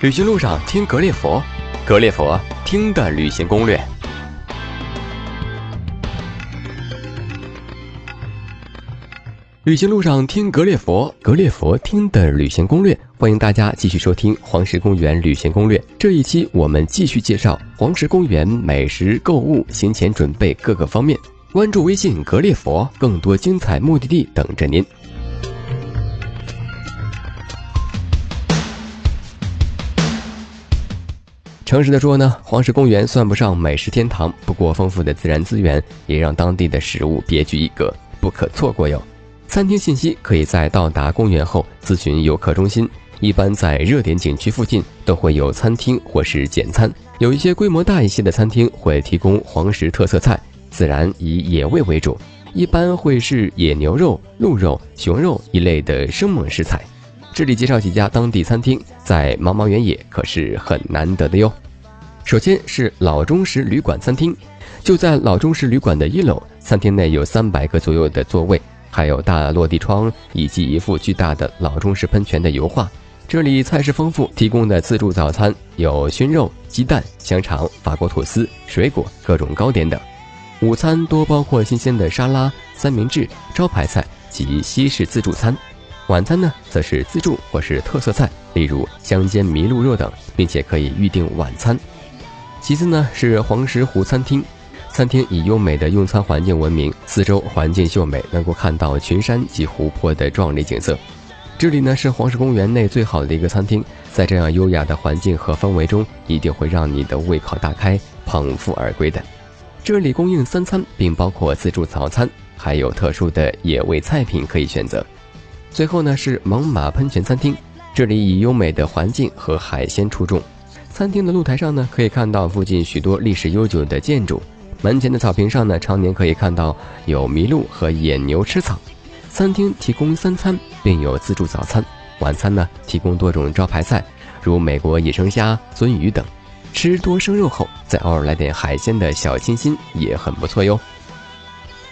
旅行路上听格列佛，格列佛听的旅行攻略。旅行路上听格列佛，格列佛听的旅行攻略。欢迎大家继续收听黄石公园旅行攻略。这一期我们继续介绍黄石公园美食、购物、行前准备各个方面。关注微信格列佛，更多精彩目的地等着您。诚实的说呢，黄石公园算不上美食天堂，不过丰富的自然资源也让当地的食物别具一格，不可错过哟。餐厅信息可以在到达公园后咨询游客中心，一般在热点景区附近都会有餐厅或是简餐，有一些规模大一些的餐厅会提供黄石特色菜，自然以野味为主，一般会是野牛肉、鹿肉、熊肉一类的生猛食材。这里介绍几家当地餐厅，在茫茫原野可是很难得的哟。首先是老中石旅馆餐厅，就在老中石旅馆的一楼，餐厅内有三百个左右的座位，还有大落地窗以及一幅巨大的老中石喷泉的油画。这里菜式丰富，提供的自助早餐有熏肉、鸡蛋、香肠、法国吐司、水果、各种糕点等。午餐多包括新鲜的沙拉、三明治、招牌菜及西式自助餐。晚餐呢，则是自助或是特色菜，例如香煎麋鹿肉等，并且可以预定晚餐。其次呢，是黄石湖餐厅，餐厅以优美的用餐环境闻名，四周环境秀美，能够看到群山及湖泊的壮丽景色。这里呢是黄石公园内最好的一个餐厅，在这样优雅的环境和氛围中，一定会让你的胃口大开，捧腹而归的。这里供应三餐，并包括自助早餐，还有特殊的野味菜品可以选择。最后呢是猛犸喷泉餐厅，这里以优美的环境和海鲜出众。餐厅的露台上呢，可以看到附近许多历史悠久的建筑。门前的草坪上呢，常年可以看到有麋鹿和野牛吃草。餐厅提供三餐，并有自助早餐。晚餐呢，提供多种招牌菜，如美国野生虾、鳟鱼等。吃多生肉后，再偶尔来点海鲜的小清新也很不错哟。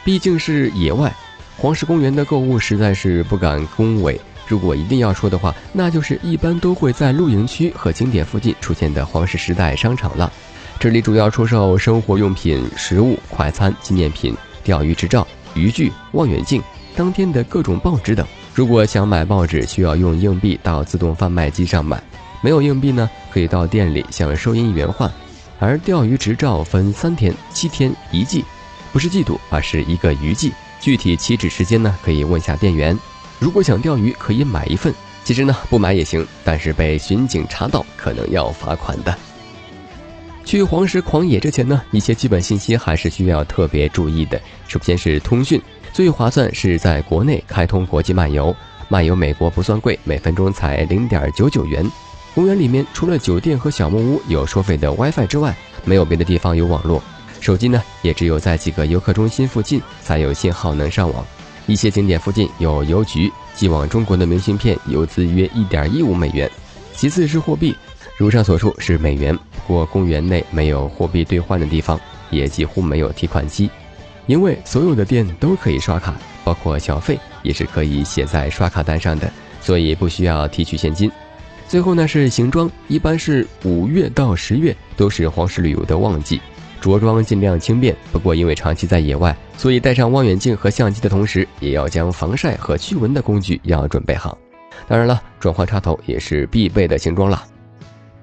毕竟是野外。黄石公园的购物实在是不敢恭维。如果一定要说的话，那就是一般都会在露营区和景点附近出现的黄石时代商场了。这里主要出售生活用品、食物、快餐、纪念品、钓鱼执照、渔具、望远镜、当天的各种报纸等。如果想买报纸，需要用硬币到自动贩卖机上买；没有硬币呢，可以到店里向收银员换。而钓鱼执照分三天、七天、一季，不是季度，而是一个渔季。具体起止时间呢？可以问下店员。如果想钓鱼，可以买一份。其实呢，不买也行，但是被巡警查到，可能要罚款的。去黄石狂野之前呢，一些基本信息还是需要特别注意的。首先是通讯，最划算是在国内开通国际漫游，漫游美国不算贵，每分钟才零点九九元。公园里面除了酒店和小木屋有收费的 WiFi 之外，没有别的地方有网络。手机呢，也只有在几个游客中心附近才有信号能上网。一些景点附近有邮局，寄往中国的明信片邮资约一点一五美元。其次是货币，如上所述是美元，不过公园内没有货币兑换的地方，也几乎没有提款机，因为所有的店都可以刷卡，包括小费也是可以写在刷卡单上的，所以不需要提取现金。最后呢是行装，一般是五月到十月都是黄石旅游的旺季。着装尽量轻便，不过因为长期在野外，所以带上望远镜和相机的同时，也要将防晒和驱蚊的工具要准备好。当然了，转换插头也是必备的行装了。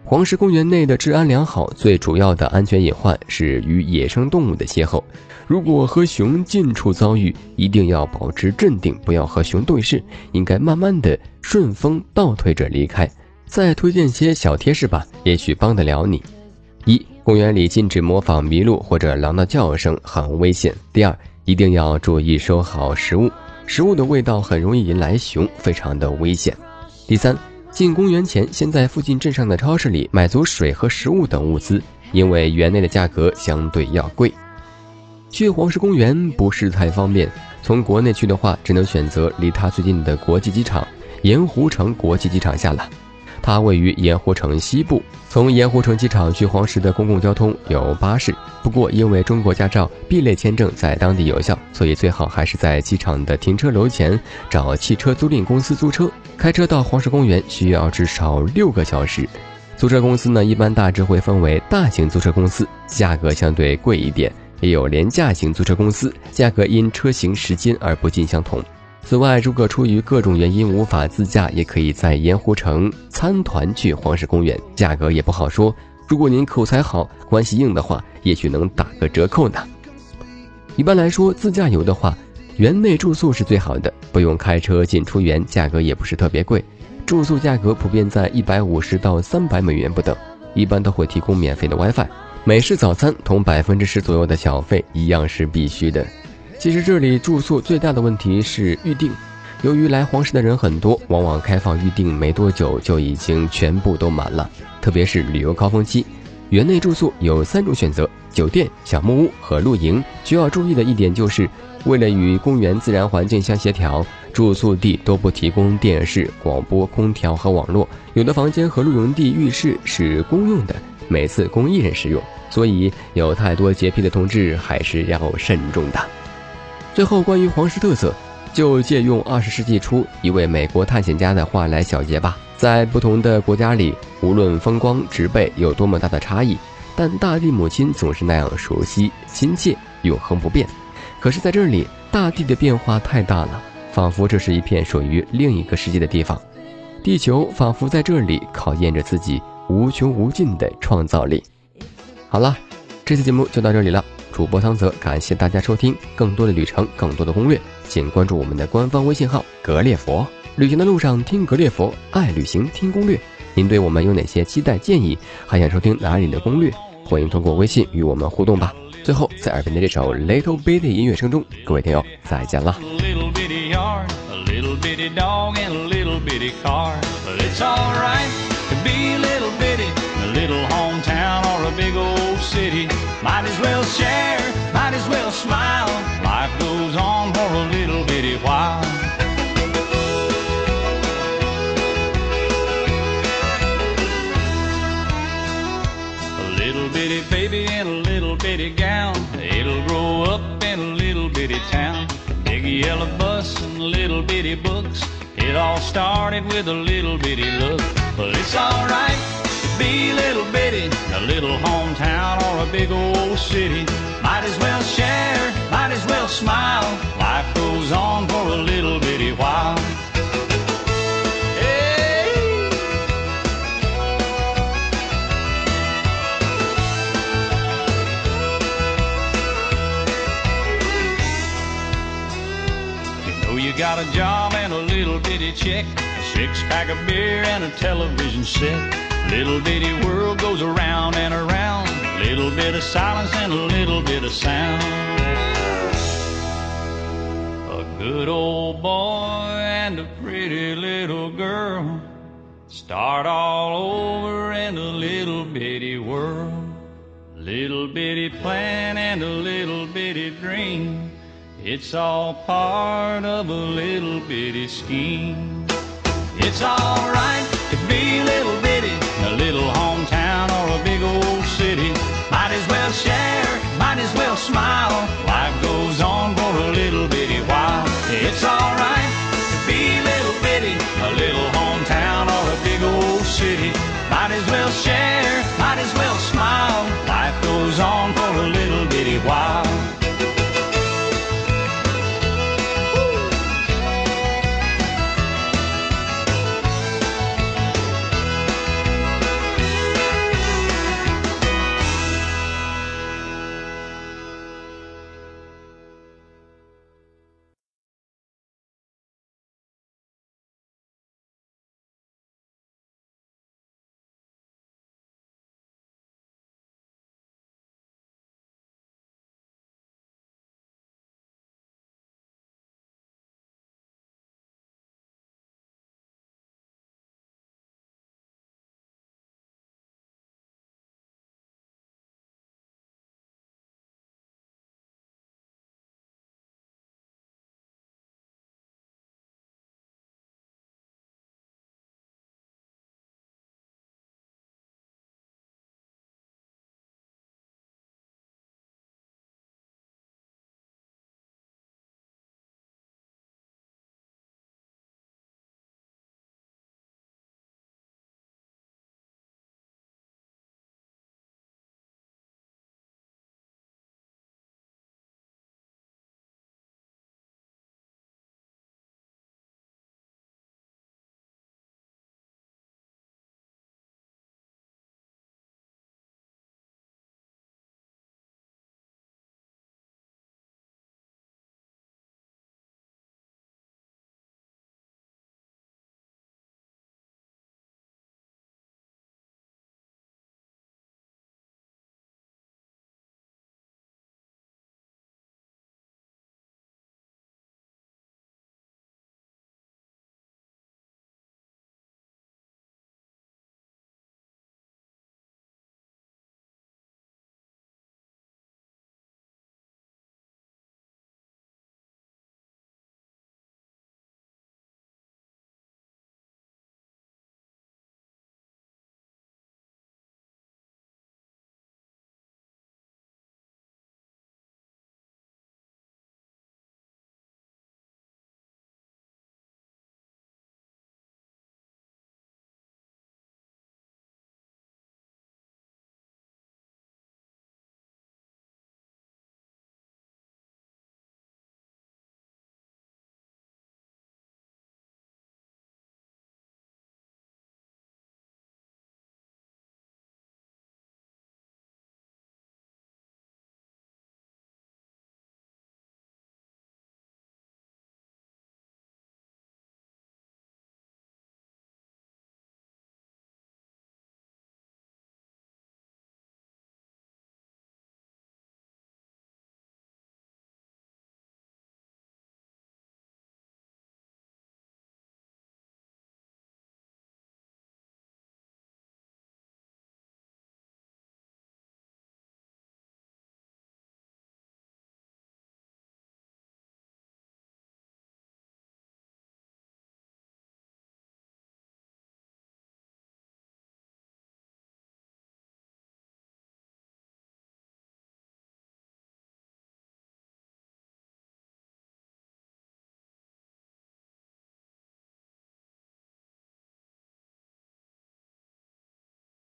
黄石公园内的治安良好，最主要的安全隐患是与野生动物的邂逅。如果和熊近处遭遇，一定要保持镇定，不要和熊对视，应该慢慢的顺风倒退着离开。再推荐些小贴士吧，也许帮得了你。一公园里禁止模仿麋鹿或者狼的叫声，很危险。第二，一定要注意收好食物，食物的味道很容易引来熊，非常的危险。第三，进公园前先在附近镇上的超市里买足水和食物等物资，因为园内的价格相对要贵。去黄石公园不是太方便，从国内去的话，只能选择离它最近的国际机场——盐湖城国际机场下了。它位于盐湖城西部，从盐湖城机场去黄石的公共交通有巴士，不过因为中国驾照 B 类签证在当地有效，所以最好还是在机场的停车楼前找汽车租赁公司租车。开车到黄石公园需要至少六个小时。租车公司呢，一般大致会分为大型租车公司，价格相对贵一点；也有廉价型租车公司，价格因车型时间而不尽相同。此外，如果出于各种原因无法自驾，也可以在盐湖城参团去黄石公园，价格也不好说。如果您口才好、关系硬的话，也许能打个折扣呢。一般来说，自驾游的话，园内住宿是最好的，不用开车进出园，价格也不是特别贵。住宿价格普遍在一百五十到三百美元不等，一般都会提供免费的 WiFi，美式早餐同百分之十左右的小费一样是必须的。其实这里住宿最大的问题是预订，由于来黄石的人很多，往往开放预订没多久就已经全部都满了。特别是旅游高峰期，园内住宿有三种选择：酒店、小木屋和露营。需要注意的一点就是，为了与公园自然环境相协调，住宿地都不提供电视、广播、空调和网络。有的房间和露营地浴室是公用的，每次供一人使用，所以有太多洁癖的同志还是要慎重的。最后，关于黄石特色，就借用二十世纪初一位美国探险家的话来小结吧：在不同的国家里，无论风光植被有多么大的差异，但大地母亲总是那样熟悉、亲切、永恒不变。可是，在这里，大地的变化太大了，仿佛这是一片属于另一个世界的地方。地球仿佛在这里考验着自己无穷无尽的创造力。好了，这期节目就到这里了。主播汤泽，感谢大家收听。更多的旅程，更多的攻略，请关注我们的官方微信号“格列佛”。旅行的路上听格列佛，爱旅行听攻略。您对我们有哪些期待建议？还想收听哪里的攻略？欢迎通过微信与我们互动吧。最后，在耳边的这首《Little Bitty》音乐声中，各位听友再见了。Smile. Life goes on for a little bitty while. A little bitty baby in a little bitty gown. It'll grow up in a little bitty town. Big yellow bus and little bitty books. It all started with a little bitty look. But it's alright be little bitty, a little hometown or a big old city. Might as well share, might as well smile. Life goes on for a little bitty while. Hey. You know you got a job and a little bitty check, a six pack of beer and a television set. Little bitty world goes around and around. Little bit of silence and a little bit of sound. A good old boy and a pretty little girl start all over in a little bitty world. Little bitty plan and a little bitty dream. It's all part of a little bitty scheme. It's alright to be little share, might as well smile.